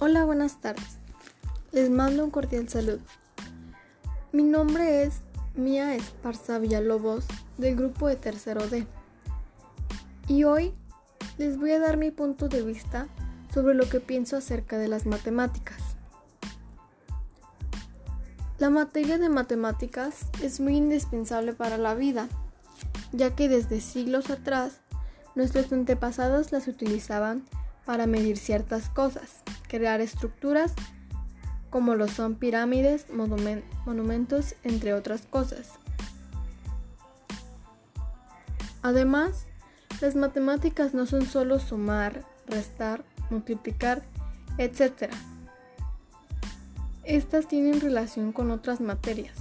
Hola, buenas tardes. Les mando un cordial saludo. Mi nombre es Mía Esparza Villalobos del grupo de Tercero D. Y hoy les voy a dar mi punto de vista sobre lo que pienso acerca de las matemáticas. La materia de matemáticas es muy indispensable para la vida, ya que desde siglos atrás nuestros antepasados las utilizaban para medir ciertas cosas, crear estructuras como lo son pirámides, monumentos, entre otras cosas. Además, las matemáticas no son solo sumar, restar, multiplicar, etc. Estas tienen relación con otras materias.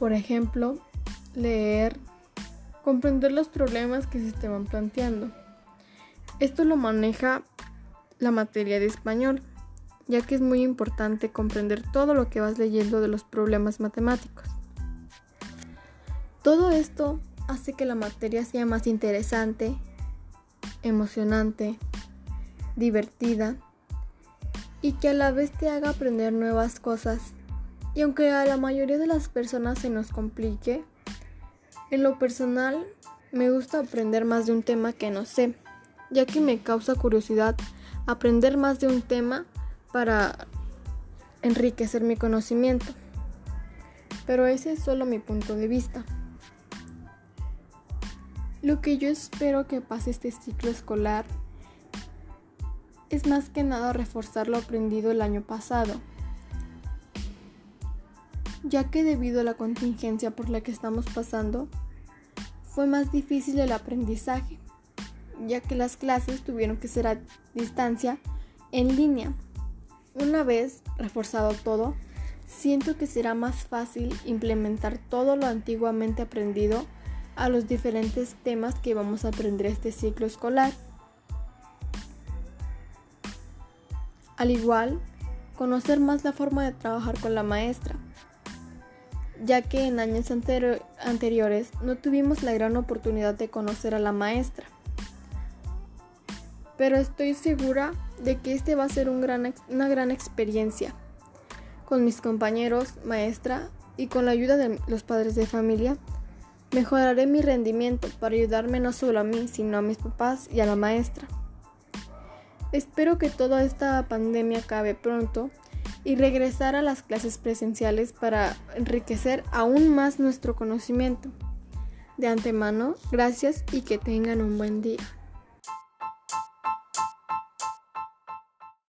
Por ejemplo, leer, comprender los problemas que se estaban planteando. Esto lo maneja la materia de español, ya que es muy importante comprender todo lo que vas leyendo de los problemas matemáticos. Todo esto hace que la materia sea más interesante, emocionante, divertida y que a la vez te haga aprender nuevas cosas. Y aunque a la mayoría de las personas se nos complique, en lo personal me gusta aprender más de un tema que no sé ya que me causa curiosidad aprender más de un tema para enriquecer mi conocimiento. Pero ese es solo mi punto de vista. Lo que yo espero que pase este ciclo escolar es más que nada reforzar lo aprendido el año pasado, ya que debido a la contingencia por la que estamos pasando, fue más difícil el aprendizaje ya que las clases tuvieron que ser a distancia en línea. Una vez reforzado todo, siento que será más fácil implementar todo lo antiguamente aprendido a los diferentes temas que vamos a aprender este ciclo escolar. Al igual, conocer más la forma de trabajar con la maestra, ya que en años anteriores no tuvimos la gran oportunidad de conocer a la maestra pero estoy segura de que este va a ser una gran experiencia. Con mis compañeros, maestra y con la ayuda de los padres de familia, mejoraré mi rendimiento para ayudarme no solo a mí, sino a mis papás y a la maestra. Espero que toda esta pandemia acabe pronto y regresar a las clases presenciales para enriquecer aún más nuestro conocimiento. De antemano, gracias y que tengan un buen día.